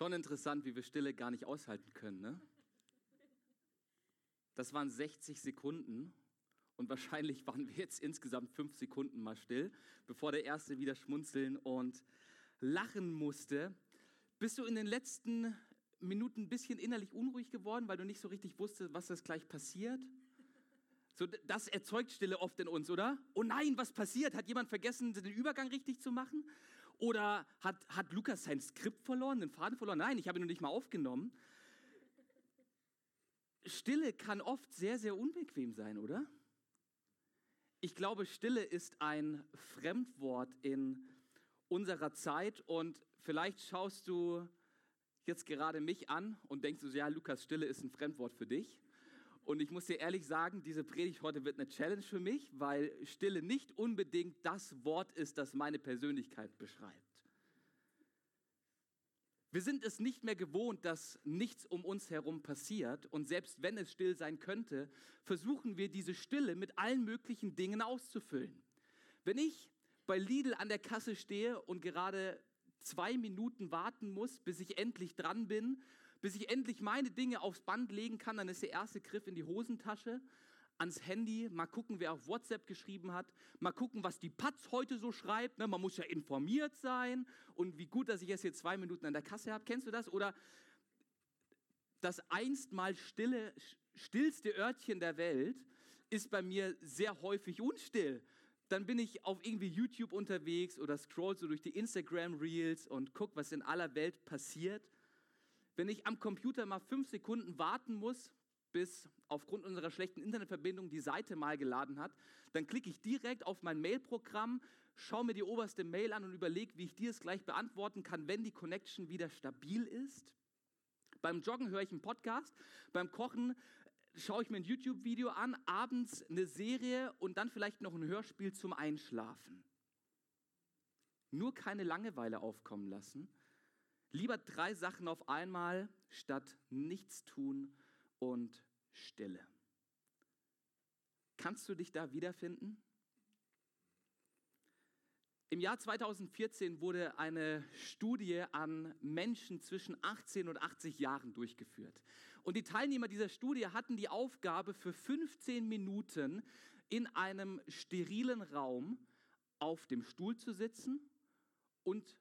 Schon interessant, wie wir Stille gar nicht aushalten können, ne? Das waren 60 Sekunden und wahrscheinlich waren wir jetzt insgesamt fünf Sekunden mal still, bevor der Erste wieder schmunzeln und lachen musste. Bist du in den letzten Minuten ein bisschen innerlich unruhig geworden, weil du nicht so richtig wusstest, was das gleich passiert? So, das erzeugt Stille oft in uns, oder? Oh nein, was passiert? Hat jemand vergessen, den Übergang richtig zu machen? Oder hat, hat Lukas sein Skript verloren, den Faden verloren? Nein, ich habe ihn noch nicht mal aufgenommen. Stille kann oft sehr, sehr unbequem sein, oder? Ich glaube, Stille ist ein Fremdwort in unserer Zeit und vielleicht schaust du jetzt gerade mich an und denkst du, ja, Lukas, Stille ist ein Fremdwort für dich. Und ich muss dir ehrlich sagen, diese Predigt heute wird eine Challenge für mich, weil Stille nicht unbedingt das Wort ist, das meine Persönlichkeit beschreibt. Wir sind es nicht mehr gewohnt, dass nichts um uns herum passiert und selbst wenn es still sein könnte, versuchen wir diese Stille mit allen möglichen Dingen auszufüllen. Wenn ich bei Lidl an der Kasse stehe und gerade zwei Minuten warten muss, bis ich endlich dran bin, bis ich endlich meine Dinge aufs Band legen kann, dann ist der erste Griff in die Hosentasche, ans Handy, mal gucken, wer auf WhatsApp geschrieben hat, mal gucken, was die Patz heute so schreibt. Ne? Man muss ja informiert sein und wie gut, dass ich jetzt hier zwei Minuten an der Kasse habe. Kennst du das? Oder das einst mal stille, stillste Örtchen der Welt ist bei mir sehr häufig unstill. Dann bin ich auf irgendwie YouTube unterwegs oder scroll so durch die Instagram Reels und guck, was in aller Welt passiert. Wenn ich am Computer mal fünf Sekunden warten muss, bis aufgrund unserer schlechten Internetverbindung die Seite mal geladen hat, dann klicke ich direkt auf mein Mailprogramm, schaue mir die oberste Mail an und überlege, wie ich dir es gleich beantworten kann, wenn die Connection wieder stabil ist. Beim Joggen höre ich einen Podcast, beim Kochen schaue ich mir ein YouTube-Video an, abends eine Serie und dann vielleicht noch ein Hörspiel zum Einschlafen. Nur keine Langeweile aufkommen lassen. Lieber drei Sachen auf einmal statt nichts tun und Stille. Kannst du dich da wiederfinden? Im Jahr 2014 wurde eine Studie an Menschen zwischen 18 und 80 Jahren durchgeführt. Und die Teilnehmer dieser Studie hatten die Aufgabe, für 15 Minuten in einem sterilen Raum auf dem Stuhl zu sitzen und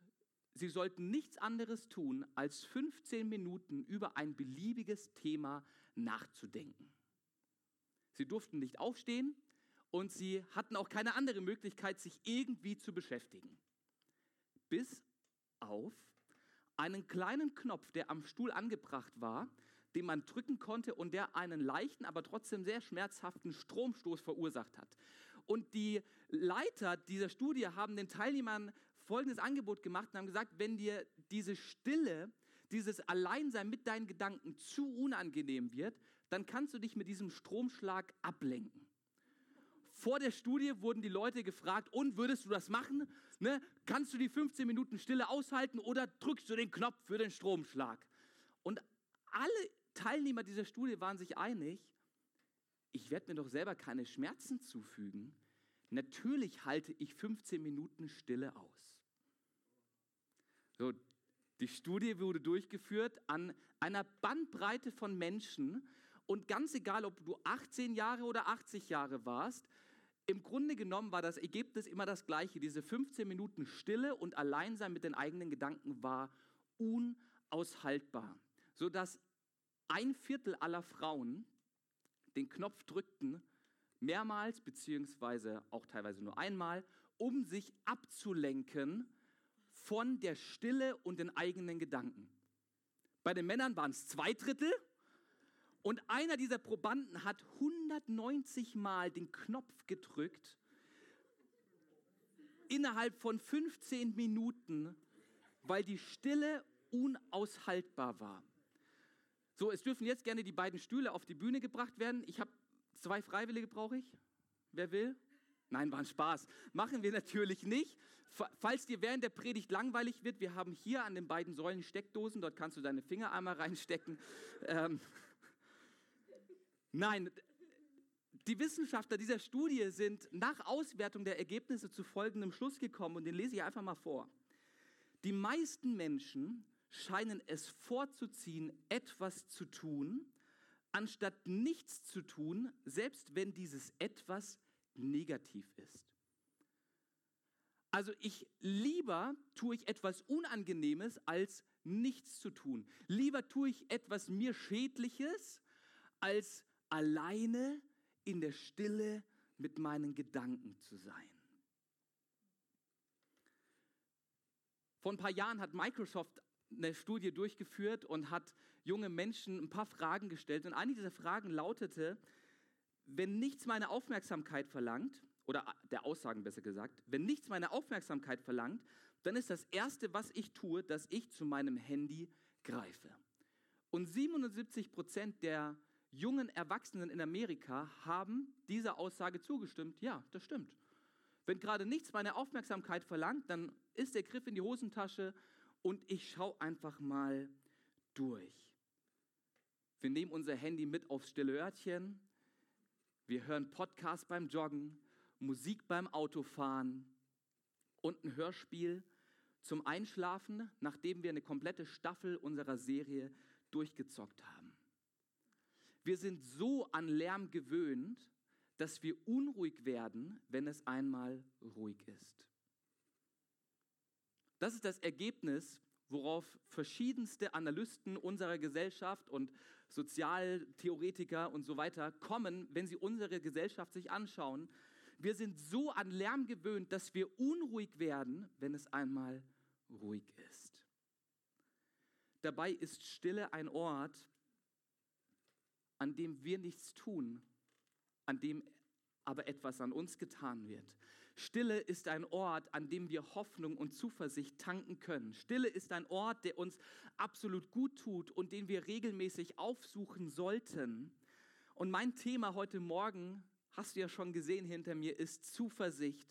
sie sollten nichts anderes tun, als 15 Minuten über ein beliebiges Thema nachzudenken. Sie durften nicht aufstehen und sie hatten auch keine andere Möglichkeit, sich irgendwie zu beschäftigen. Bis auf einen kleinen Knopf, der am Stuhl angebracht war, den man drücken konnte und der einen leichten, aber trotzdem sehr schmerzhaften Stromstoß verursacht hat. Und die Leiter dieser Studie haben den Teilnehmern folgendes Angebot gemacht und haben gesagt, wenn dir diese Stille, dieses Alleinsein mit deinen Gedanken zu unangenehm wird, dann kannst du dich mit diesem Stromschlag ablenken. Vor der Studie wurden die Leute gefragt, und würdest du das machen? Ne? Kannst du die 15 Minuten Stille aushalten oder drückst du den Knopf für den Stromschlag? Und alle Teilnehmer dieser Studie waren sich einig, ich werde mir doch selber keine Schmerzen zufügen. Natürlich halte ich 15 Minuten Stille aus. So, die Studie wurde durchgeführt an einer Bandbreite von Menschen und ganz egal, ob du 18 Jahre oder 80 Jahre warst, im Grunde genommen war das Ergebnis immer das gleiche. Diese 15 Minuten Stille und Alleinsein mit den eigenen Gedanken war unaushaltbar, sodass ein Viertel aller Frauen den Knopf drückten, mehrmals beziehungsweise auch teilweise nur einmal, um sich abzulenken von der Stille und den eigenen Gedanken. Bei den Männern waren es zwei Drittel und einer dieser Probanden hat 190 Mal den Knopf gedrückt innerhalb von 15 Minuten, weil die Stille unaushaltbar war. So, es dürfen jetzt gerne die beiden Stühle auf die Bühne gebracht werden. Ich habe zwei Freiwillige, brauche ich. Wer will? Nein, war ein Spaß. Machen wir natürlich nicht. Falls dir während der Predigt langweilig wird, wir haben hier an den beiden Säulen Steckdosen, dort kannst du deine Finger einmal reinstecken. Ähm, nein, die Wissenschaftler dieser Studie sind nach Auswertung der Ergebnisse zu folgendem Schluss gekommen und den lese ich einfach mal vor. Die meisten Menschen scheinen es vorzuziehen, etwas zu tun, anstatt nichts zu tun, selbst wenn dieses etwas negativ ist. Also ich lieber tue ich etwas Unangenehmes, als nichts zu tun. Lieber tue ich etwas mir Schädliches, als alleine in der Stille mit meinen Gedanken zu sein. Vor ein paar Jahren hat Microsoft eine Studie durchgeführt und hat junge Menschen ein paar Fragen gestellt. Und eine dieser Fragen lautete, wenn nichts meine Aufmerksamkeit verlangt, oder der Aussagen besser gesagt, wenn nichts meine Aufmerksamkeit verlangt, dann ist das Erste, was ich tue, dass ich zu meinem Handy greife. Und 77 Prozent der jungen Erwachsenen in Amerika haben dieser Aussage zugestimmt. Ja, das stimmt. Wenn gerade nichts meine Aufmerksamkeit verlangt, dann ist der Griff in die Hosentasche und ich schaue einfach mal durch. Wir nehmen unser Handy mit aufs stille Örtchen. Wir hören Podcasts beim Joggen. Musik beim Autofahren und ein Hörspiel zum Einschlafen, nachdem wir eine komplette Staffel unserer Serie durchgezockt haben. Wir sind so an Lärm gewöhnt, dass wir unruhig werden, wenn es einmal ruhig ist. Das ist das Ergebnis, worauf verschiedenste Analysten unserer Gesellschaft und Sozialtheoretiker und so weiter kommen, wenn sie unsere Gesellschaft sich anschauen, wir sind so an Lärm gewöhnt, dass wir unruhig werden, wenn es einmal ruhig ist. Dabei ist Stille ein Ort, an dem wir nichts tun, an dem aber etwas an uns getan wird. Stille ist ein Ort, an dem wir Hoffnung und Zuversicht tanken können. Stille ist ein Ort, der uns absolut gut tut und den wir regelmäßig aufsuchen sollten. Und mein Thema heute Morgen hast du ja schon gesehen hinter mir, ist Zuversicht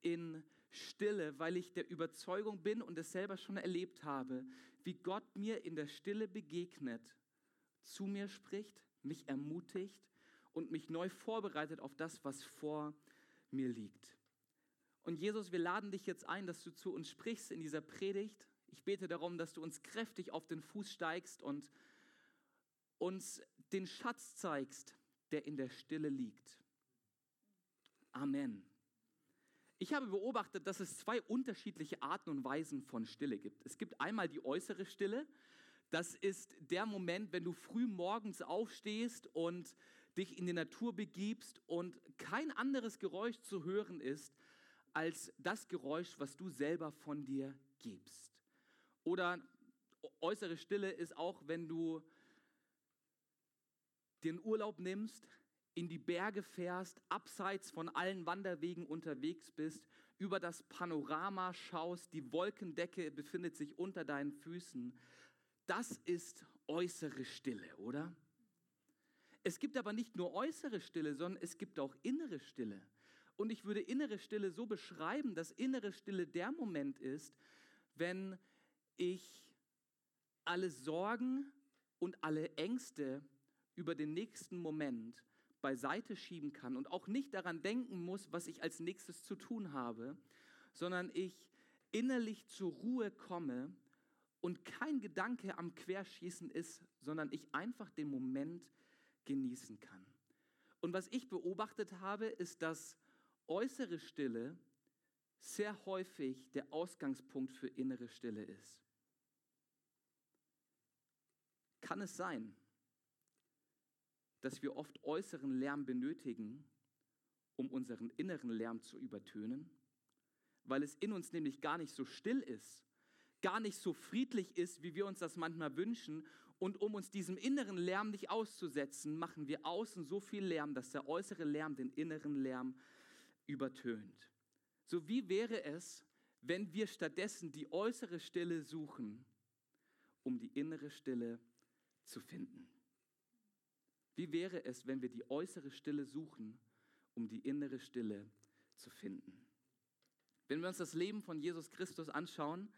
in Stille, weil ich der Überzeugung bin und es selber schon erlebt habe, wie Gott mir in der Stille begegnet, zu mir spricht, mich ermutigt und mich neu vorbereitet auf das, was vor mir liegt. Und Jesus, wir laden dich jetzt ein, dass du zu uns sprichst in dieser Predigt. Ich bete darum, dass du uns kräftig auf den Fuß steigst und uns den Schatz zeigst, der in der Stille liegt. Amen. Ich habe beobachtet, dass es zwei unterschiedliche Arten und Weisen von Stille gibt. Es gibt einmal die äußere Stille. Das ist der Moment, wenn du früh morgens aufstehst und dich in die Natur begibst und kein anderes Geräusch zu hören ist als das Geräusch, was du selber von dir gibst. Oder äußere Stille ist auch, wenn du den Urlaub nimmst, in die Berge fährst, abseits von allen Wanderwegen unterwegs bist, über das Panorama schaust, die Wolkendecke befindet sich unter deinen Füßen. Das ist äußere Stille, oder? Es gibt aber nicht nur äußere Stille, sondern es gibt auch innere Stille. Und ich würde innere Stille so beschreiben, dass innere Stille der Moment ist, wenn ich alle Sorgen und alle Ängste über den nächsten Moment beiseite schieben kann und auch nicht daran denken muss, was ich als nächstes zu tun habe, sondern ich innerlich zur Ruhe komme und kein Gedanke am Querschießen ist, sondern ich einfach den Moment genießen kann. Und was ich beobachtet habe, ist, dass äußere Stille sehr häufig der Ausgangspunkt für innere Stille ist. Kann es sein, dass wir oft äußeren Lärm benötigen, um unseren inneren Lärm zu übertönen, weil es in uns nämlich gar nicht so still ist, gar nicht so friedlich ist, wie wir uns das manchmal wünschen. Und um uns diesem inneren Lärm nicht auszusetzen, machen wir außen so viel Lärm, dass der äußere Lärm den inneren Lärm übertönt. So wie wäre es, wenn wir stattdessen die äußere Stille suchen, um die innere Stille zu finden? Wie wäre es, wenn wir die äußere Stille suchen, um die innere Stille zu finden? Wenn wir uns das Leben von Jesus Christus anschauen,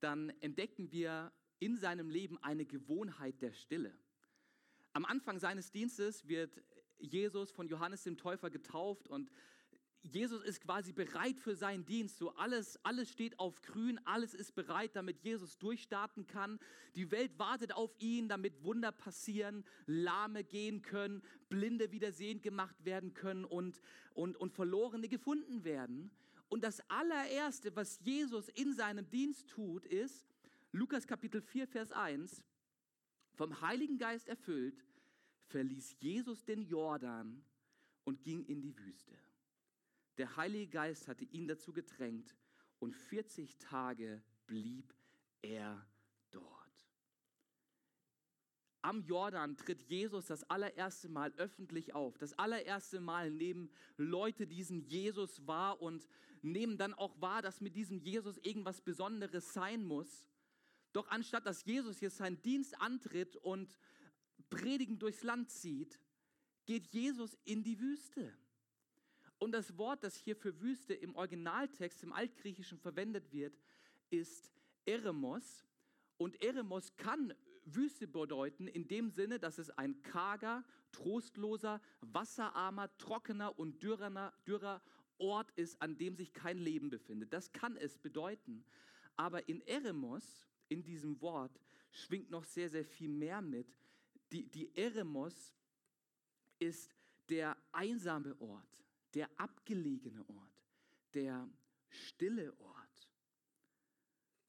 dann entdecken wir in seinem Leben eine Gewohnheit der Stille. Am Anfang seines Dienstes wird Jesus von Johannes dem Täufer getauft und Jesus ist quasi bereit für seinen Dienst. So alles, alles steht auf grün, alles ist bereit, damit Jesus durchstarten kann. Die Welt wartet auf ihn, damit Wunder passieren, Lahme gehen können, Blinde wieder sehend gemacht werden können und, und, und Verlorene gefunden werden. Und das allererste, was Jesus in seinem Dienst tut, ist, Lukas Kapitel 4, Vers 1, vom Heiligen Geist erfüllt, verließ Jesus den Jordan und ging in die Wüste. Der Heilige Geist hatte ihn dazu gedrängt und 40 Tage blieb er dort. Am Jordan tritt Jesus das allererste Mal öffentlich auf. Das allererste Mal nehmen Leute diesen Jesus wahr und nehmen dann auch wahr, dass mit diesem Jesus irgendwas Besonderes sein muss. Doch anstatt dass Jesus hier seinen Dienst antritt und predigend durchs Land zieht, geht Jesus in die Wüste. Und das Wort, das hier für Wüste im Originaltext, im Altgriechischen verwendet wird, ist Eremos. Und Eremos kann Wüste bedeuten in dem Sinne, dass es ein karger, trostloser, wasserarmer, trockener und dürrer, dürrer Ort ist, an dem sich kein Leben befindet. Das kann es bedeuten. Aber in Eremos, in diesem Wort, schwingt noch sehr, sehr viel mehr mit. Die, die Eremos ist der einsame Ort der abgelegene Ort, der stille Ort.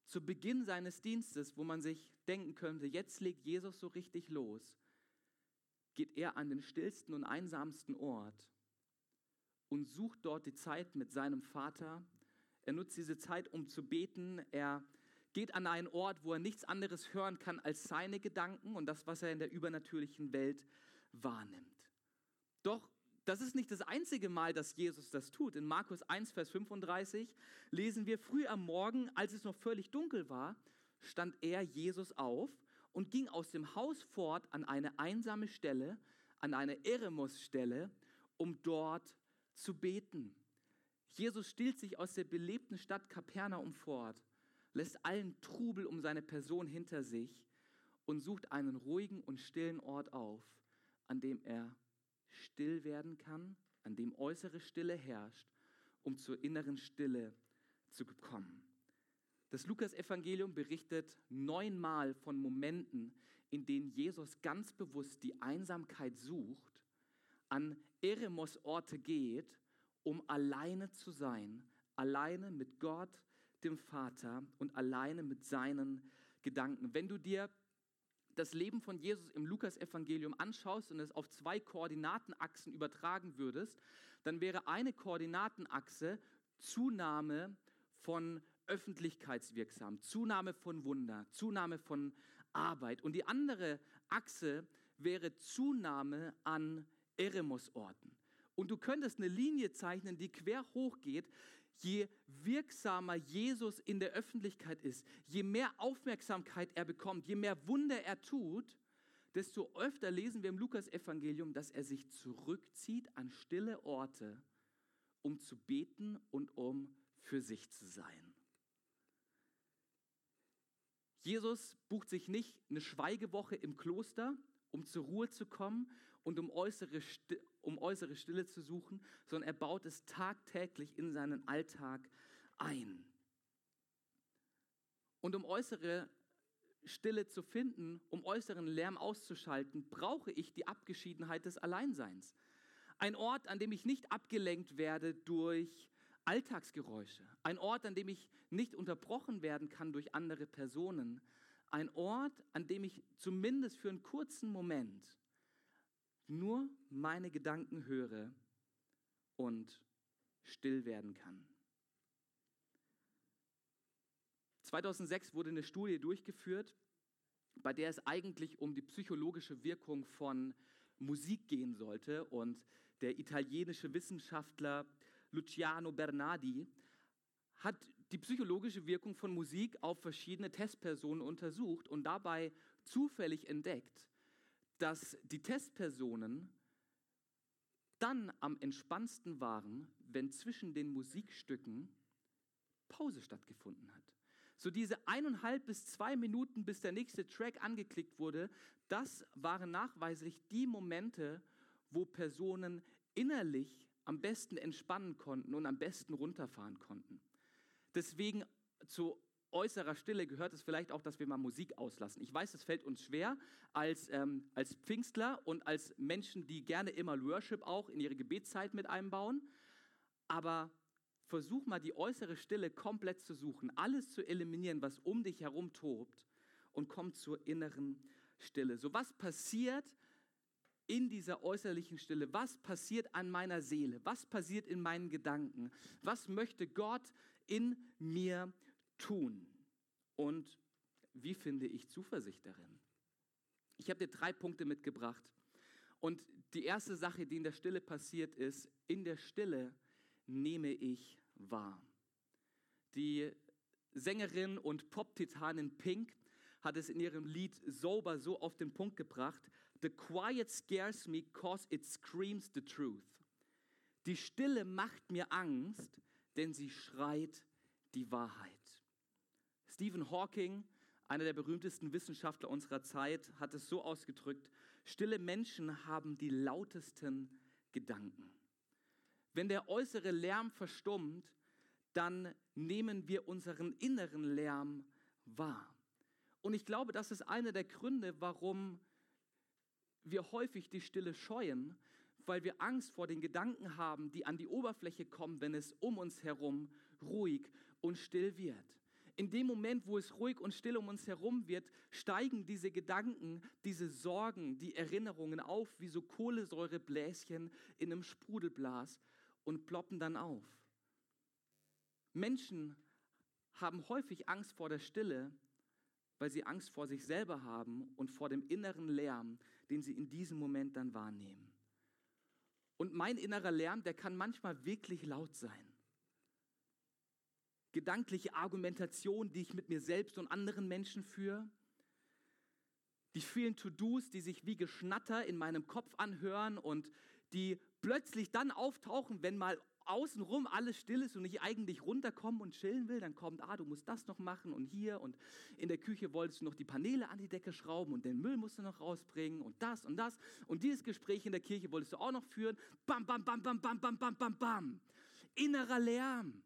Zu Beginn seines Dienstes, wo man sich denken könnte, jetzt legt Jesus so richtig los, geht er an den stillsten und einsamsten Ort und sucht dort die Zeit mit seinem Vater. Er nutzt diese Zeit, um zu beten. Er geht an einen Ort, wo er nichts anderes hören kann als seine Gedanken und das, was er in der übernatürlichen Welt wahrnimmt. Doch das ist nicht das einzige Mal, dass Jesus das tut. In Markus 1, Vers 35 lesen wir, früh am Morgen, als es noch völlig dunkel war, stand er, Jesus, auf und ging aus dem Haus fort an eine einsame Stelle, an eine Eremos-Stelle, um dort zu beten. Jesus stillt sich aus der belebten Stadt Kapernaum fort, lässt allen Trubel um seine Person hinter sich und sucht einen ruhigen und stillen Ort auf, an dem er still werden kann, an dem äußere Stille herrscht, um zur inneren Stille zu kommen. Das Lukas-Evangelium berichtet neunmal von Momenten, in denen Jesus ganz bewusst die Einsamkeit sucht, an Eremos-Orte geht um alleine zu sein, alleine mit Gott, dem Vater und alleine mit seinen Gedanken. Wenn du dir das Leben von Jesus im Lukasevangelium anschaust und es auf zwei Koordinatenachsen übertragen würdest, dann wäre eine Koordinatenachse Zunahme von öffentlichkeitswirksam, Zunahme von Wunder, Zunahme von Arbeit. Und die andere Achse wäre Zunahme an Eremosorten. Und du könntest eine Linie zeichnen, die quer hochgeht. Je wirksamer Jesus in der Öffentlichkeit ist, je mehr Aufmerksamkeit er bekommt, je mehr Wunder er tut, desto öfter lesen wir im Lukas-Evangelium, dass er sich zurückzieht an stille Orte, um zu beten und um für sich zu sein. Jesus bucht sich nicht eine Schweigewoche im Kloster, um zur Ruhe zu kommen und um äußere, um äußere Stille zu suchen, sondern er baut es tagtäglich in seinen Alltag ein. Und um äußere Stille zu finden, um äußeren Lärm auszuschalten, brauche ich die Abgeschiedenheit des Alleinseins. Ein Ort, an dem ich nicht abgelenkt werde durch Alltagsgeräusche. Ein Ort, an dem ich nicht unterbrochen werden kann durch andere Personen. Ein Ort, an dem ich zumindest für einen kurzen Moment nur meine Gedanken höre und still werden kann. 2006 wurde eine Studie durchgeführt, bei der es eigentlich um die psychologische Wirkung von Musik gehen sollte. Und der italienische Wissenschaftler Luciano Bernardi hat die psychologische Wirkung von Musik auf verschiedene Testpersonen untersucht und dabei zufällig entdeckt, dass die Testpersonen dann am entspannendsten waren, wenn zwischen den Musikstücken Pause stattgefunden hat. So diese eineinhalb bis zwei Minuten, bis der nächste Track angeklickt wurde, das waren nachweislich die Momente, wo Personen innerlich am besten entspannen konnten und am besten runterfahren konnten. Deswegen zu äußerer Stille gehört es vielleicht auch, dass wir mal Musik auslassen. Ich weiß, es fällt uns schwer als, ähm, als Pfingstler und als Menschen, die gerne immer Worship auch in ihre Gebetszeit mit einbauen. Aber versuch mal die äußere Stille komplett zu suchen, alles zu eliminieren, was um dich herum tobt und komm zur inneren Stille. So was passiert, in dieser äußerlichen Stille, was passiert an meiner Seele, was passiert in meinen Gedanken, was möchte Gott in mir tun und wie finde ich Zuversicht darin. Ich habe dir drei Punkte mitgebracht und die erste Sache, die in der Stille passiert ist, in der Stille nehme ich wahr. Die Sängerin und Pop-Titanin Pink hat es in ihrem Lied Sober so auf den Punkt gebracht, The quiet scares me cause it screams the truth. Die Stille macht mir Angst, denn sie schreit die Wahrheit. Stephen Hawking, einer der berühmtesten Wissenschaftler unserer Zeit, hat es so ausgedrückt, stille Menschen haben die lautesten Gedanken. Wenn der äußere Lärm verstummt, dann nehmen wir unseren inneren Lärm wahr. Und ich glaube, das ist einer der Gründe, warum wir häufig die Stille scheuen, weil wir Angst vor den Gedanken haben, die an die Oberfläche kommen, wenn es um uns herum ruhig und still wird. In dem Moment, wo es ruhig und still um uns herum wird, steigen diese Gedanken, diese Sorgen, die Erinnerungen auf wie so Kohlensäurebläschen in einem Sprudelblas und ploppen dann auf. Menschen haben häufig Angst vor der Stille, weil sie Angst vor sich selber haben und vor dem inneren Lärm, den sie in diesem Moment dann wahrnehmen. Und mein innerer Lärm, der kann manchmal wirklich laut sein. Gedankliche Argumentation, die ich mit mir selbst und anderen Menschen führe. Die vielen To-Dos, die sich wie Geschnatter in meinem Kopf anhören und die plötzlich dann auftauchen, wenn mal außenrum alles still ist und ich eigentlich runterkommen und chillen will, dann kommt, ah, du musst das noch machen und hier und in der Küche wolltest du noch die Paneele an die Decke schrauben und den Müll musst du noch rausbringen und das und das und dieses Gespräch in der Kirche wolltest du auch noch führen. Bam, bam, bam, bam, bam, bam, bam, bam, bam. Innerer Lärm.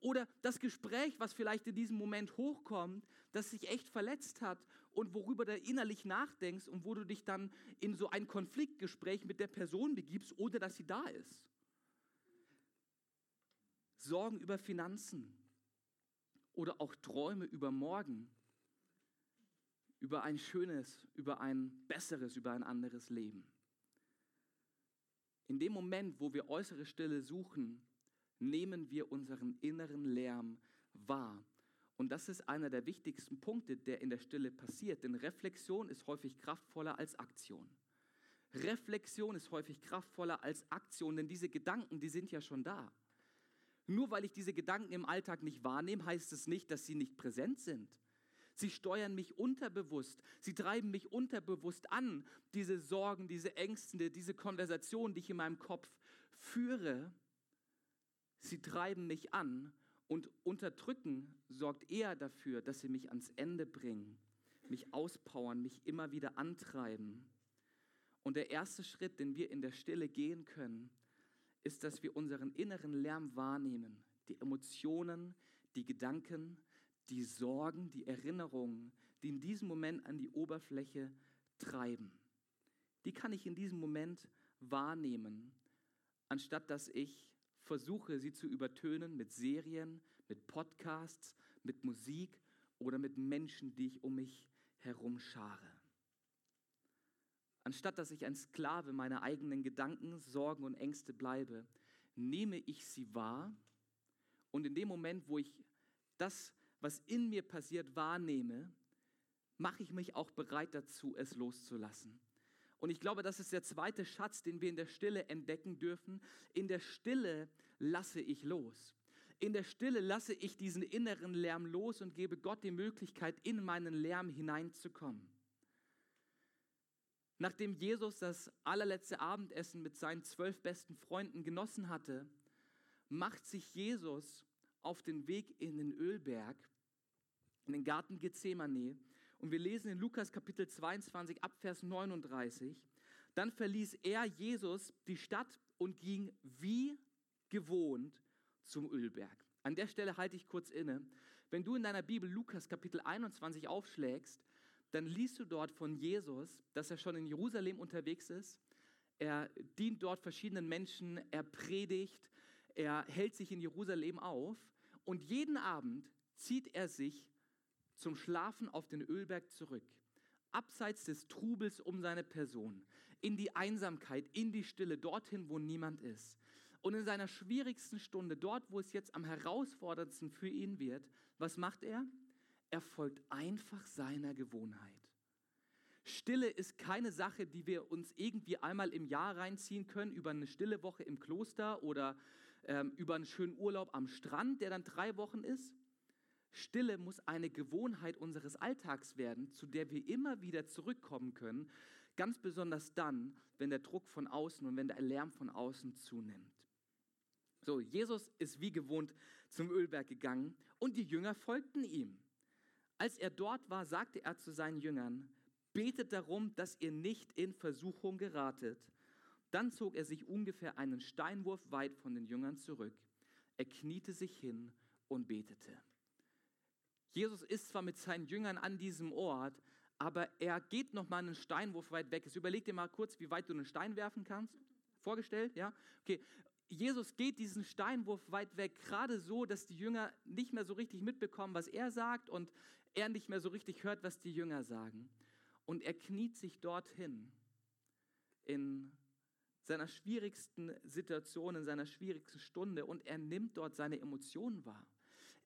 Oder das Gespräch, was vielleicht in diesem Moment hochkommt, das sich echt verletzt hat und worüber du innerlich nachdenkst und wo du dich dann in so ein Konfliktgespräch mit der Person begibst, ohne dass sie da ist. Sorgen über Finanzen oder auch Träume über morgen, über ein schönes, über ein besseres, über ein anderes Leben. In dem Moment, wo wir äußere Stille suchen, nehmen wir unseren inneren Lärm wahr. Und das ist einer der wichtigsten Punkte, der in der Stille passiert. Denn Reflexion ist häufig kraftvoller als Aktion. Reflexion ist häufig kraftvoller als Aktion, denn diese Gedanken, die sind ja schon da. Nur weil ich diese Gedanken im Alltag nicht wahrnehme, heißt es nicht, dass sie nicht präsent sind. Sie steuern mich unterbewusst. Sie treiben mich unterbewusst an. Diese Sorgen, diese Ängste, diese Konversationen, die ich in meinem Kopf führe, sie treiben mich an und unterdrücken sorgt eher dafür, dass sie mich ans Ende bringen, mich auspowern, mich immer wieder antreiben. Und der erste Schritt, den wir in der Stille gehen können, ist, dass wir unseren inneren Lärm wahrnehmen, die Emotionen, die Gedanken, die Sorgen, die Erinnerungen, die in diesem Moment an die Oberfläche treiben. Die kann ich in diesem Moment wahrnehmen, anstatt dass ich versuche, sie zu übertönen mit Serien, mit Podcasts, mit Musik oder mit Menschen, die ich um mich herum schare. Anstatt dass ich ein Sklave meiner eigenen Gedanken, Sorgen und Ängste bleibe, nehme ich sie wahr und in dem Moment, wo ich das, was in mir passiert, wahrnehme, mache ich mich auch bereit dazu, es loszulassen. Und ich glaube, das ist der zweite Schatz, den wir in der Stille entdecken dürfen. In der Stille lasse ich los. In der Stille lasse ich diesen inneren Lärm los und gebe Gott die Möglichkeit, in meinen Lärm hineinzukommen. Nachdem Jesus das allerletzte Abendessen mit seinen zwölf besten Freunden genossen hatte, macht sich Jesus auf den Weg in den Ölberg, in den Garten Gethsemane. Und wir lesen in Lukas Kapitel 22 ab Vers 39. Dann verließ er, Jesus, die Stadt und ging wie gewohnt zum Ölberg. An der Stelle halte ich kurz inne. Wenn du in deiner Bibel Lukas Kapitel 21 aufschlägst, dann liest du dort von Jesus, dass er schon in Jerusalem unterwegs ist. Er dient dort verschiedenen Menschen, er predigt, er hält sich in Jerusalem auf und jeden Abend zieht er sich zum Schlafen auf den Ölberg zurück, abseits des Trubels um seine Person, in die Einsamkeit, in die Stille, dorthin, wo niemand ist. Und in seiner schwierigsten Stunde, dort, wo es jetzt am herausforderndsten für ihn wird, was macht er? Er folgt einfach seiner Gewohnheit. Stille ist keine Sache, die wir uns irgendwie einmal im Jahr reinziehen können, über eine stille Woche im Kloster oder ähm, über einen schönen Urlaub am Strand, der dann drei Wochen ist. Stille muss eine Gewohnheit unseres Alltags werden, zu der wir immer wieder zurückkommen können, ganz besonders dann, wenn der Druck von außen und wenn der Lärm von außen zunimmt. So, Jesus ist wie gewohnt zum Ölberg gegangen und die Jünger folgten ihm. Als er dort war, sagte er zu seinen Jüngern, betet darum, dass ihr nicht in Versuchung geratet. Dann zog er sich ungefähr einen Steinwurf weit von den Jüngern zurück. Er kniete sich hin und betete. Jesus ist zwar mit seinen Jüngern an diesem Ort, aber er geht noch mal einen Steinwurf weit weg. Jetzt überleg dir mal kurz, wie weit du einen Stein werfen kannst. Vorgestellt, ja? Okay. Jesus geht diesen Steinwurf weit weg, gerade so, dass die Jünger nicht mehr so richtig mitbekommen, was er sagt und er nicht mehr so richtig hört, was die Jünger sagen. Und er kniet sich dorthin in seiner schwierigsten Situation, in seiner schwierigsten Stunde und er nimmt dort seine Emotionen wahr.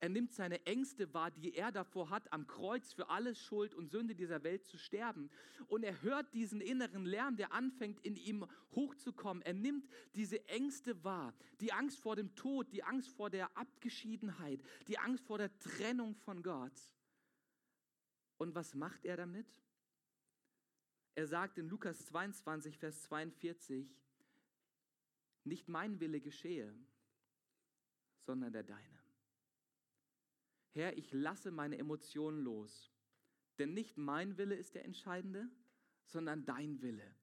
Er nimmt seine Ängste wahr, die er davor hat, am Kreuz für alles Schuld und Sünde dieser Welt zu sterben. Und er hört diesen inneren Lärm, der anfängt in ihm hochzukommen. Er nimmt diese Ängste wahr. Die Angst vor dem Tod, die Angst vor der Abgeschiedenheit, die Angst vor der Trennung von Gott. Und was macht er damit? Er sagt in Lukas 22, Vers 42, nicht mein Wille geschehe, sondern der deine. Herr, ich lasse meine Emotionen los. Denn nicht mein Wille ist der entscheidende, sondern dein Wille.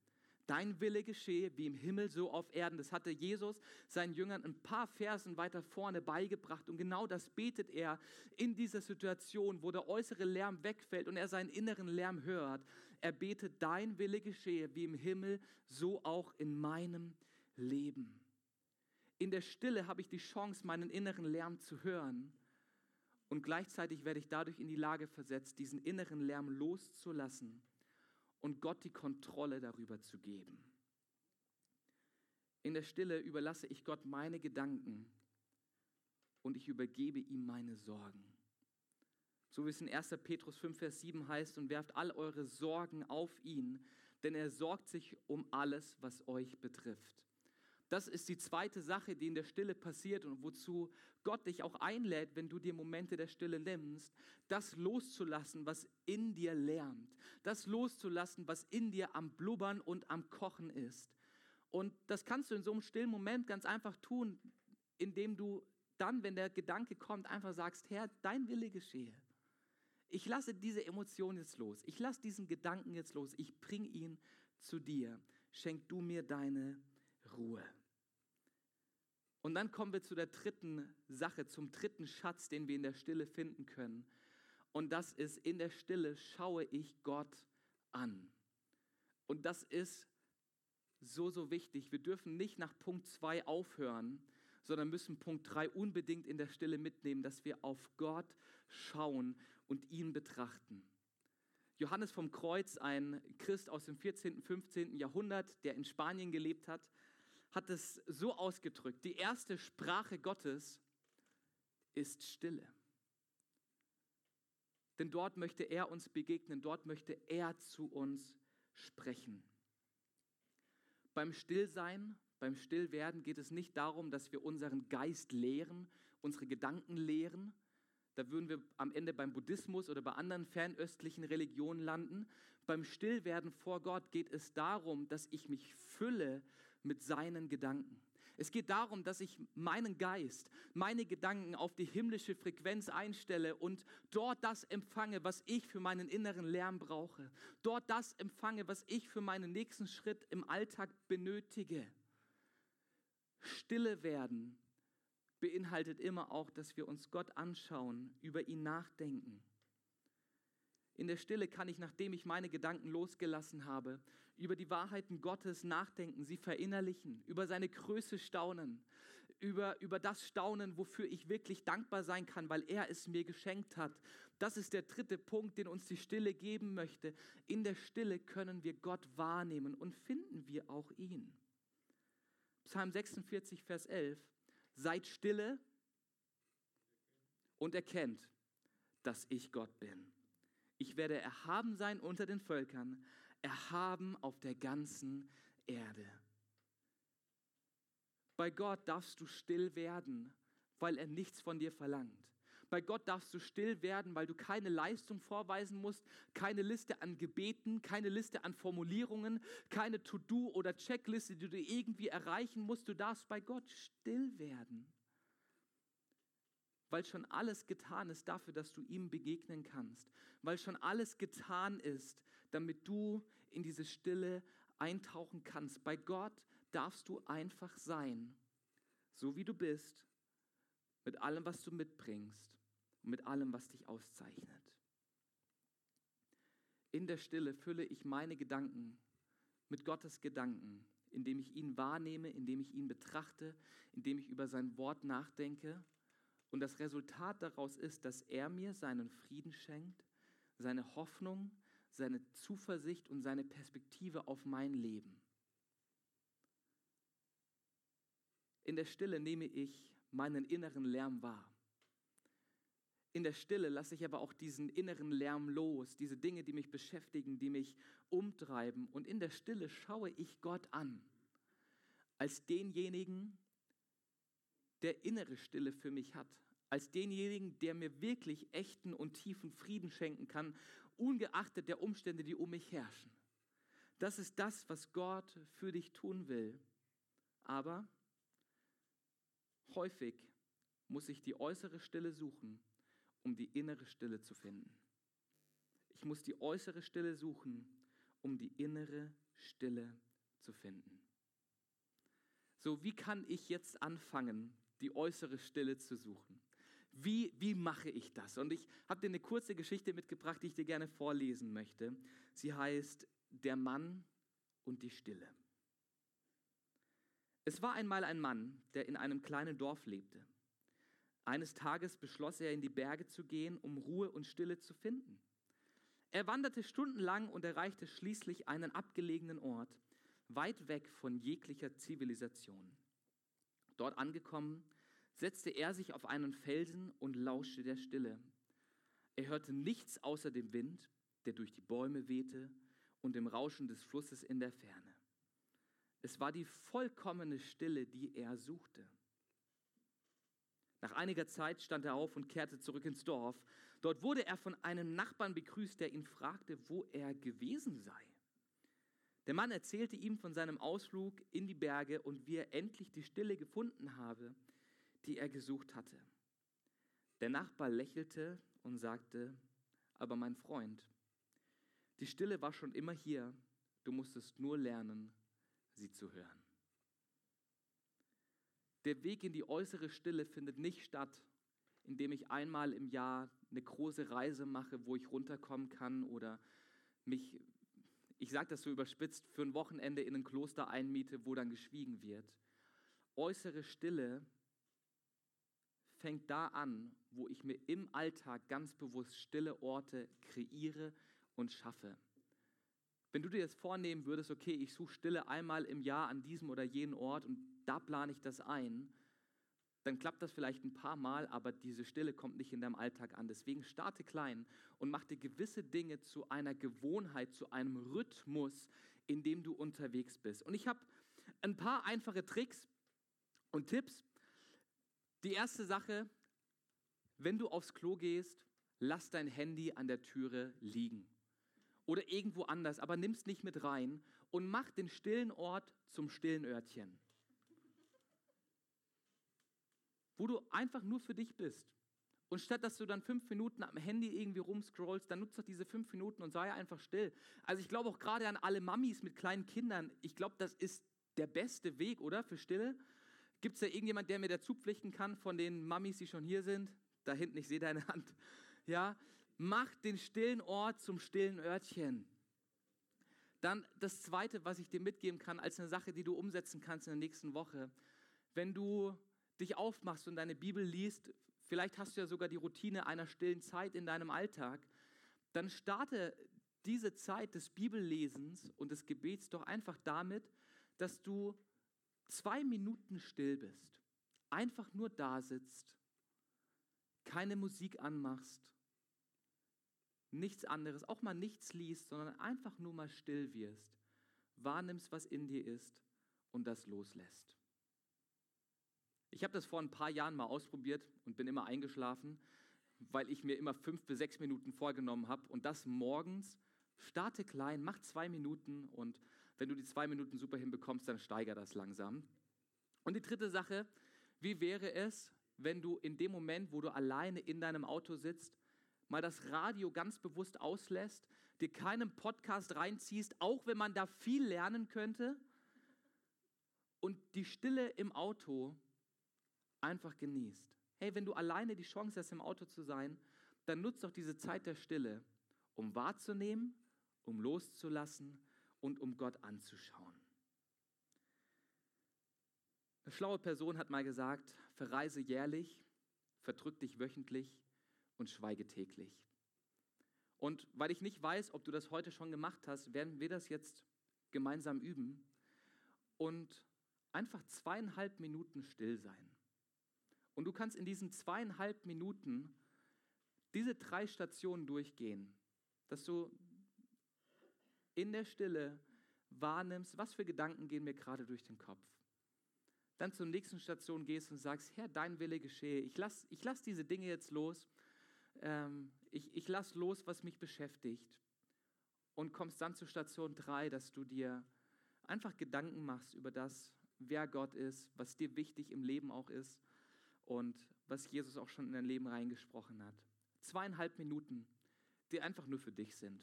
Dein Wille geschehe wie im Himmel so auf Erden. Das hatte Jesus seinen Jüngern ein paar Versen weiter vorne beigebracht. Und genau das betet er in dieser Situation, wo der äußere Lärm wegfällt und er seinen inneren Lärm hört. Er betet, dein Wille geschehe wie im Himmel so auch in meinem Leben. In der Stille habe ich die Chance, meinen inneren Lärm zu hören. Und gleichzeitig werde ich dadurch in die Lage versetzt, diesen inneren Lärm loszulassen und Gott die Kontrolle darüber zu geben. In der Stille überlasse ich Gott meine Gedanken und ich übergebe ihm meine Sorgen. So wie es in 1. Petrus 5, Vers 7 heißt, und werft all eure Sorgen auf ihn, denn er sorgt sich um alles, was euch betrifft. Das ist die zweite Sache, die in der Stille passiert und wozu Gott dich auch einlädt, wenn du dir Momente der Stille nimmst, das loszulassen, was in dir lärmt, das loszulassen, was in dir am Blubbern und am Kochen ist. Und das kannst du in so einem stillen Moment ganz einfach tun, indem du dann, wenn der Gedanke kommt, einfach sagst, Herr, dein Wille geschehe. Ich lasse diese Emotion jetzt los. Ich lasse diesen Gedanken jetzt los. Ich bringe ihn zu dir. Schenk du mir deine Ruhe. Und dann kommen wir zu der dritten Sache, zum dritten Schatz, den wir in der Stille finden können. Und das ist, in der Stille schaue ich Gott an. Und das ist so, so wichtig. Wir dürfen nicht nach Punkt 2 aufhören, sondern müssen Punkt 3 unbedingt in der Stille mitnehmen, dass wir auf Gott schauen und ihn betrachten. Johannes vom Kreuz, ein Christ aus dem 14., 15. Jahrhundert, der in Spanien gelebt hat, hat es so ausgedrückt, die erste Sprache Gottes ist Stille. Denn dort möchte er uns begegnen, dort möchte er zu uns sprechen. Beim Stillsein, beim Stillwerden geht es nicht darum, dass wir unseren Geist lehren, unsere Gedanken lehren. Da würden wir am Ende beim Buddhismus oder bei anderen fernöstlichen Religionen landen. Beim Stillwerden vor Gott geht es darum, dass ich mich fülle mit seinen Gedanken. Es geht darum, dass ich meinen Geist, meine Gedanken auf die himmlische Frequenz einstelle und dort das empfange, was ich für meinen inneren Lärm brauche. Dort das empfange, was ich für meinen nächsten Schritt im Alltag benötige. Stille werden beinhaltet immer auch, dass wir uns Gott anschauen, über ihn nachdenken. In der Stille kann ich, nachdem ich meine Gedanken losgelassen habe, über die Wahrheiten Gottes nachdenken, sie verinnerlichen, über seine Größe staunen, über, über das staunen, wofür ich wirklich dankbar sein kann, weil er es mir geschenkt hat. Das ist der dritte Punkt, den uns die Stille geben möchte. In der Stille können wir Gott wahrnehmen und finden wir auch ihn. Psalm 46, Vers 11. Seid stille und erkennt, dass ich Gott bin. Ich werde erhaben sein unter den Völkern, erhaben auf der ganzen Erde. Bei Gott darfst du still werden, weil er nichts von dir verlangt. Bei Gott darfst du still werden, weil du keine Leistung vorweisen musst, keine Liste an Gebeten, keine Liste an Formulierungen, keine To-Do oder Checkliste, die du irgendwie erreichen musst. Du darfst bei Gott still werden weil schon alles getan ist dafür, dass du ihm begegnen kannst, weil schon alles getan ist, damit du in diese Stille eintauchen kannst. Bei Gott darfst du einfach sein, so wie du bist, mit allem, was du mitbringst und mit allem, was dich auszeichnet. In der Stille fülle ich meine Gedanken mit Gottes Gedanken, indem ich ihn wahrnehme, indem ich ihn betrachte, indem ich über sein Wort nachdenke und das Resultat daraus ist, dass er mir seinen Frieden schenkt, seine Hoffnung, seine Zuversicht und seine Perspektive auf mein Leben. In der Stille nehme ich meinen inneren Lärm wahr. In der Stille lasse ich aber auch diesen inneren Lärm los, diese Dinge, die mich beschäftigen, die mich umtreiben. Und in der Stille schaue ich Gott an, als denjenigen, der innere Stille für mich hat, als denjenigen, der mir wirklich echten und tiefen Frieden schenken kann, ungeachtet der Umstände, die um mich herrschen. Das ist das, was Gott für dich tun will. Aber häufig muss ich die äußere Stille suchen, um die innere Stille zu finden. Ich muss die äußere Stille suchen, um die innere Stille zu finden. So, wie kann ich jetzt anfangen, die äußere Stille zu suchen. Wie, wie mache ich das? Und ich habe dir eine kurze Geschichte mitgebracht, die ich dir gerne vorlesen möchte. Sie heißt Der Mann und die Stille. Es war einmal ein Mann, der in einem kleinen Dorf lebte. Eines Tages beschloss er, in die Berge zu gehen, um Ruhe und Stille zu finden. Er wanderte stundenlang und erreichte schließlich einen abgelegenen Ort, weit weg von jeglicher Zivilisation. Dort angekommen, setzte er sich auf einen Felsen und lauschte der Stille. Er hörte nichts außer dem Wind, der durch die Bäume wehte, und dem Rauschen des Flusses in der Ferne. Es war die vollkommene Stille, die er suchte. Nach einiger Zeit stand er auf und kehrte zurück ins Dorf. Dort wurde er von einem Nachbarn begrüßt, der ihn fragte, wo er gewesen sei. Der Mann erzählte ihm von seinem Ausflug in die Berge und wie er endlich die Stille gefunden habe, die er gesucht hatte. Der Nachbar lächelte und sagte, aber mein Freund, die Stille war schon immer hier, du musstest nur lernen, sie zu hören. Der Weg in die äußere Stille findet nicht statt, indem ich einmal im Jahr eine große Reise mache, wo ich runterkommen kann oder mich, ich sage das so überspitzt, für ein Wochenende in ein Kloster einmiete, wo dann geschwiegen wird. Äußere Stille fängt da an, wo ich mir im Alltag ganz bewusst stille Orte kreiere und schaffe. Wenn du dir jetzt vornehmen würdest, okay, ich suche Stille einmal im Jahr an diesem oder jenen Ort und da plane ich das ein, dann klappt das vielleicht ein paar Mal, aber diese Stille kommt nicht in deinem Alltag an. Deswegen starte klein und mach dir gewisse Dinge zu einer Gewohnheit, zu einem Rhythmus, in dem du unterwegs bist. Und ich habe ein paar einfache Tricks und Tipps. Die erste Sache, wenn du aufs Klo gehst, lass dein Handy an der Türe liegen oder irgendwo anders, aber nimm es nicht mit rein und mach den stillen Ort zum stillen Örtchen. Wo du einfach nur für dich bist. Und statt dass du dann fünf Minuten am Handy irgendwie rumscrollst, dann nutzt doch diese fünf Minuten und sei einfach still. Also ich glaube auch gerade an alle Mamis mit kleinen Kindern, ich glaube, das ist der beste Weg, oder? Für Stille. Gibt es da irgendjemand, der mir dazu pflichten kann von den Mamis, die schon hier sind? Da hinten, ich sehe deine Hand. Ja, mach den stillen Ort zum stillen Örtchen. Dann das Zweite, was ich dir mitgeben kann, als eine Sache, die du umsetzen kannst in der nächsten Woche. Wenn du dich aufmachst und deine Bibel liest, vielleicht hast du ja sogar die Routine einer stillen Zeit in deinem Alltag, dann starte diese Zeit des Bibellesens und des Gebets doch einfach damit, dass du zwei Minuten still bist, einfach nur da sitzt, keine Musik anmachst, nichts anderes, auch mal nichts liest, sondern einfach nur mal still wirst, wahrnimmst, was in dir ist und das loslässt. Ich habe das vor ein paar Jahren mal ausprobiert und bin immer eingeschlafen, weil ich mir immer fünf bis sechs Minuten vorgenommen habe und das morgens. Starte klein, mach zwei Minuten und wenn du die zwei Minuten super hinbekommst, dann steiger das langsam. Und die dritte Sache, wie wäre es, wenn du in dem Moment, wo du alleine in deinem Auto sitzt, mal das Radio ganz bewusst auslässt, dir keinen Podcast reinziehst, auch wenn man da viel lernen könnte, und die Stille im Auto einfach genießt. Hey, wenn du alleine die Chance hast, im Auto zu sein, dann nutzt doch diese Zeit der Stille, um wahrzunehmen, um loszulassen und um Gott anzuschauen. Eine schlaue Person hat mal gesagt, verreise jährlich, verdrück dich wöchentlich und schweige täglich. Und weil ich nicht weiß, ob du das heute schon gemacht hast, werden wir das jetzt gemeinsam üben und einfach zweieinhalb Minuten still sein. Und du kannst in diesen zweieinhalb Minuten diese drei Stationen durchgehen, dass du in der Stille wahrnimmst, was für Gedanken gehen mir gerade durch den Kopf. Dann zur nächsten Station gehst und sagst, Herr, dein Wille geschehe. Ich lasse ich lass diese Dinge jetzt los ähm, ich, ich lasse los, was mich beschäftigt. Und kommst dann zu Station 3, dass du dir einfach Gedanken machst über das, wer Gott ist, was dir wichtig im Leben auch ist und was Jesus auch schon in dein Leben reingesprochen hat. Zweieinhalb Minuten, die einfach nur für dich sind.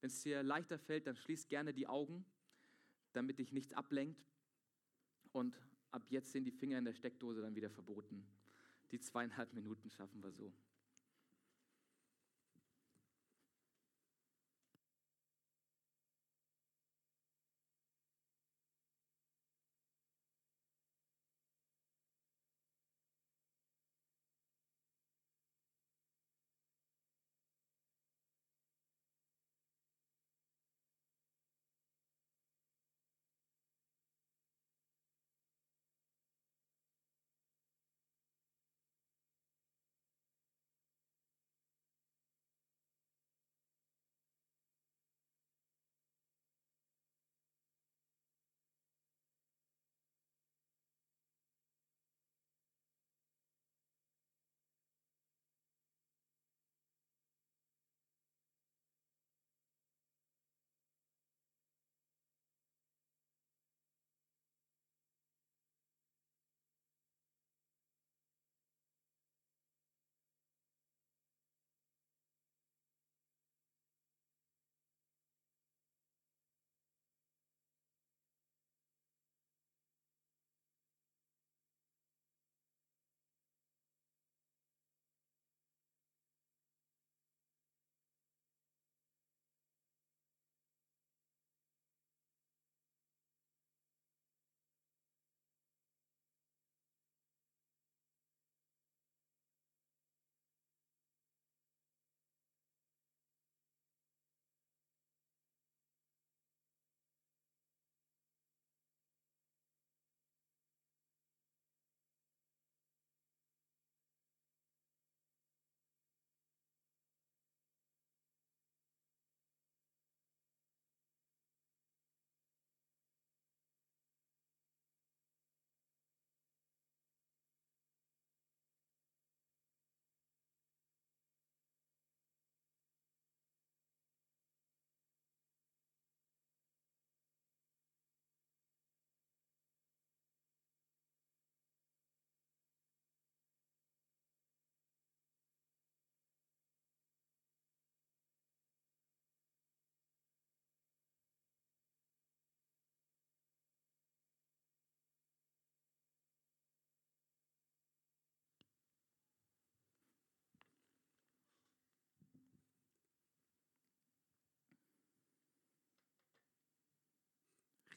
Wenn es dir leichter fällt, dann schließ gerne die Augen, damit dich nichts ablenkt. Und ab jetzt sind die Finger in der Steckdose dann wieder verboten. Die zweieinhalb Minuten schaffen wir so.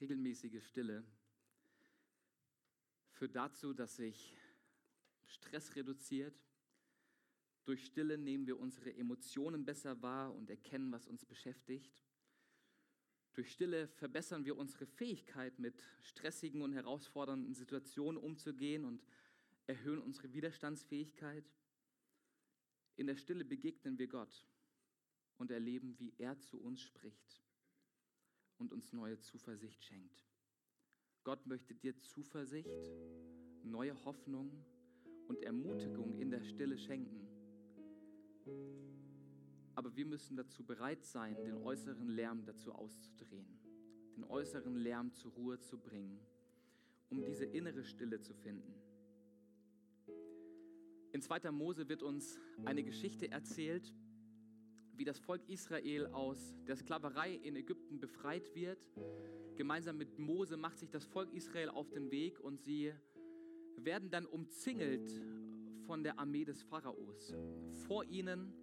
Regelmäßige Stille führt dazu, dass sich Stress reduziert. Durch Stille nehmen wir unsere Emotionen besser wahr und erkennen, was uns beschäftigt. Durch Stille verbessern wir unsere Fähigkeit, mit stressigen und herausfordernden Situationen umzugehen und erhöhen unsere Widerstandsfähigkeit. In der Stille begegnen wir Gott und erleben, wie er zu uns spricht und uns neue Zuversicht schenkt. Gott möchte dir Zuversicht, neue Hoffnung und Ermutigung in der Stille schenken. Aber wir müssen dazu bereit sein, den äußeren Lärm dazu auszudrehen, den äußeren Lärm zur Ruhe zu bringen, um diese innere Stille zu finden. In 2. Mose wird uns eine Geschichte erzählt, wie das Volk Israel aus der Sklaverei in Ägypten befreit wird. Gemeinsam mit Mose macht sich das Volk Israel auf den Weg und sie werden dann umzingelt von der Armee des Pharaos. Vor ihnen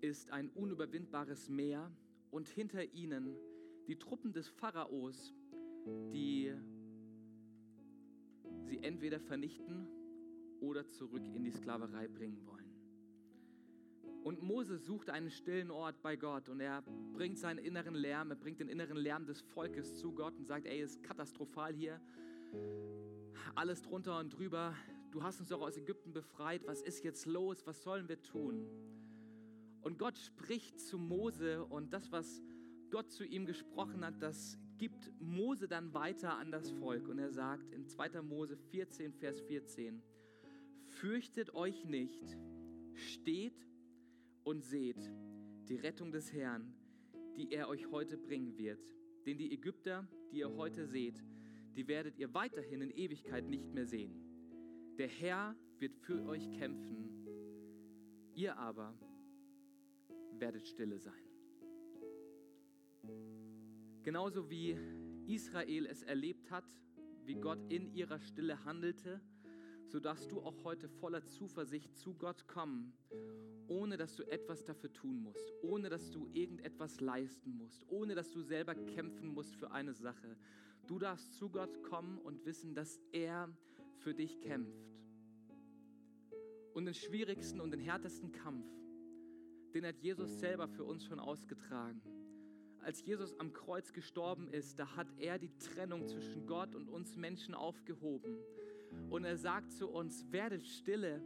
ist ein unüberwindbares Meer und hinter ihnen die Truppen des Pharaos, die sie entweder vernichten oder zurück in die Sklaverei bringen wollen. Und Mose sucht einen stillen Ort bei Gott und er bringt seinen inneren Lärm, er bringt den inneren Lärm des Volkes zu Gott und sagt, ey, ist katastrophal hier, alles drunter und drüber, du hast uns doch aus Ägypten befreit, was ist jetzt los, was sollen wir tun? Und Gott spricht zu Mose und das, was Gott zu ihm gesprochen hat, das gibt Mose dann weiter an das Volk. Und er sagt in 2. Mose 14, Vers 14, fürchtet euch nicht, steht und seht die Rettung des Herrn, die er euch heute bringen wird. Denn die Ägypter, die ihr heute seht, die werdet ihr weiterhin in Ewigkeit nicht mehr sehen. Der Herr wird für euch kämpfen, ihr aber werdet stille sein. Genauso wie Israel es erlebt hat, wie Gott in ihrer Stille handelte, so darfst du auch heute voller Zuversicht zu Gott kommen ohne dass du etwas dafür tun musst, ohne dass du irgendetwas leisten musst, ohne dass du selber kämpfen musst für eine Sache. Du darfst zu Gott kommen und wissen, dass er für dich kämpft. Und den schwierigsten und den härtesten Kampf, den hat Jesus selber für uns schon ausgetragen. Als Jesus am Kreuz gestorben ist, da hat er die Trennung zwischen Gott und uns Menschen aufgehoben. Und er sagt zu uns, werdet stille,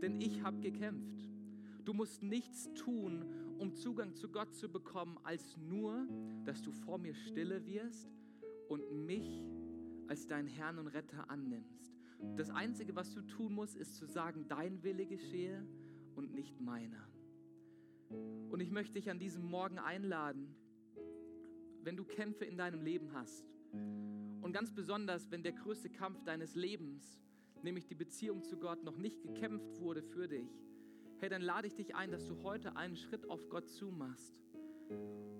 denn ich habe gekämpft. Du musst nichts tun, um Zugang zu Gott zu bekommen, als nur, dass du vor mir stille wirst und mich als dein Herrn und Retter annimmst. Das Einzige, was du tun musst, ist zu sagen, dein Wille geschehe und nicht meiner. Und ich möchte dich an diesem Morgen einladen, wenn du Kämpfe in deinem Leben hast und ganz besonders, wenn der größte Kampf deines Lebens, nämlich die Beziehung zu Gott, noch nicht gekämpft wurde für dich, hey, dann lade ich dich ein, dass du heute einen Schritt auf Gott zumachst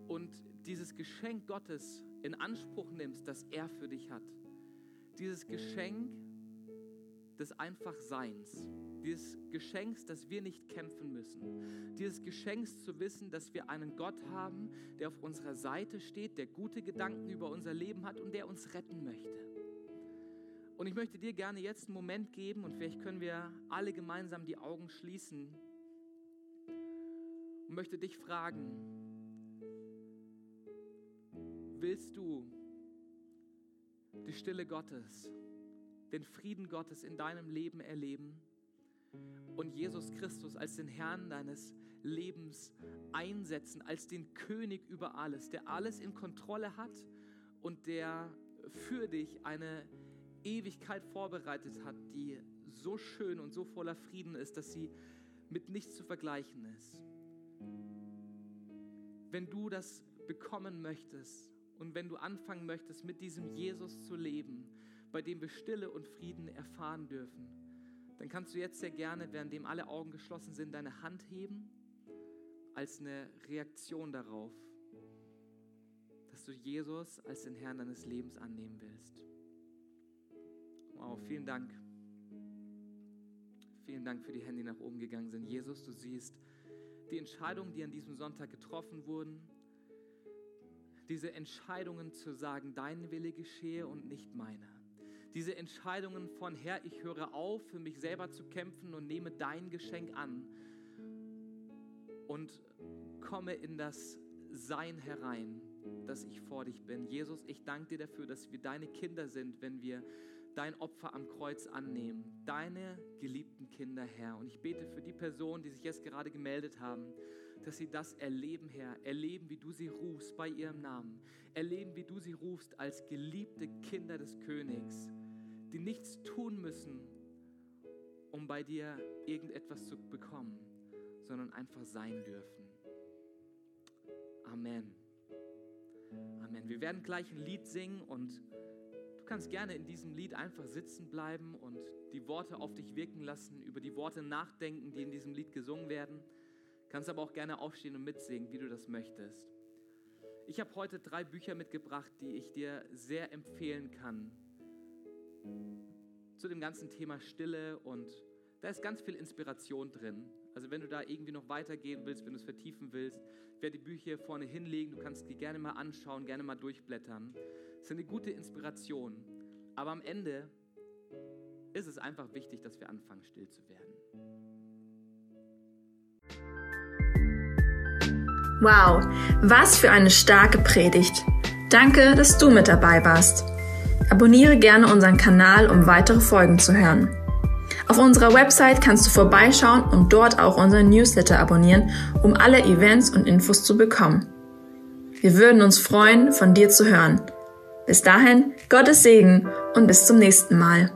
und dieses Geschenk Gottes in Anspruch nimmst, das er für dich hat. Dieses Geschenk des Einfachseins, dieses Geschenks, dass wir nicht kämpfen müssen, dieses Geschenks zu wissen, dass wir einen Gott haben, der auf unserer Seite steht, der gute Gedanken über unser Leben hat und der uns retten möchte. Und ich möchte dir gerne jetzt einen Moment geben und vielleicht können wir alle gemeinsam die Augen schließen und möchte dich fragen, willst du die Stille Gottes, den Frieden Gottes in deinem Leben erleben und Jesus Christus als den Herrn deines Lebens einsetzen, als den König über alles, der alles in Kontrolle hat und der für dich eine Ewigkeit vorbereitet hat, die so schön und so voller Frieden ist, dass sie mit nichts zu vergleichen ist. Wenn du das bekommen möchtest und wenn du anfangen möchtest, mit diesem Jesus zu leben, bei dem wir Stille und Frieden erfahren dürfen, dann kannst du jetzt sehr gerne, währenddem alle Augen geschlossen sind, deine Hand heben als eine Reaktion darauf, dass du Jesus als den Herrn deines Lebens annehmen willst. Wow, vielen Dank. Vielen Dank für die Hände, die nach oben gegangen sind. Jesus, du siehst, die Entscheidungen, die an diesem Sonntag getroffen wurden. diese Entscheidungen zu sagen, dein Wille geschehe und nicht meiner. Diese Entscheidungen von Herr, ich höre auf, für mich selber zu kämpfen und nehme dein Geschenk an und komme in das Sein herein, dass ich vor dich bin. Jesus, ich danke dir dafür, dass wir deine Kinder sind, wenn wir dein Opfer am Kreuz annehmen. Deine geliebten Kinder, Herr. Und ich bete für die Personen, die sich jetzt gerade gemeldet haben, dass sie das erleben, Herr. Erleben, wie du sie rufst bei ihrem Namen. Erleben, wie du sie rufst als geliebte Kinder des Königs, die nichts tun müssen, um bei dir irgendetwas zu bekommen, sondern einfach sein dürfen. Amen. Amen. Wir werden gleich ein Lied singen und du kannst gerne in diesem Lied einfach sitzen bleiben und die Worte auf dich wirken lassen, über die Worte nachdenken, die in diesem Lied gesungen werden. Kannst aber auch gerne aufstehen und mitsingen, wie du das möchtest. Ich habe heute drei Bücher mitgebracht, die ich dir sehr empfehlen kann. Zu dem ganzen Thema Stille und da ist ganz viel Inspiration drin. Also wenn du da irgendwie noch weitergehen willst, wenn du es vertiefen willst, ich werde die Bücher hier vorne hinlegen, du kannst die gerne mal anschauen, gerne mal durchblättern. Es ist eine gute Inspiration. Aber am Ende ist es einfach wichtig, dass wir anfangen, still zu werden. Wow, was für eine starke Predigt. Danke, dass du mit dabei warst. Abonniere gerne unseren Kanal, um weitere Folgen zu hören. Auf unserer Website kannst du vorbeischauen und dort auch unseren Newsletter abonnieren, um alle Events und Infos zu bekommen. Wir würden uns freuen, von dir zu hören. Bis dahin, Gottes Segen und bis zum nächsten Mal.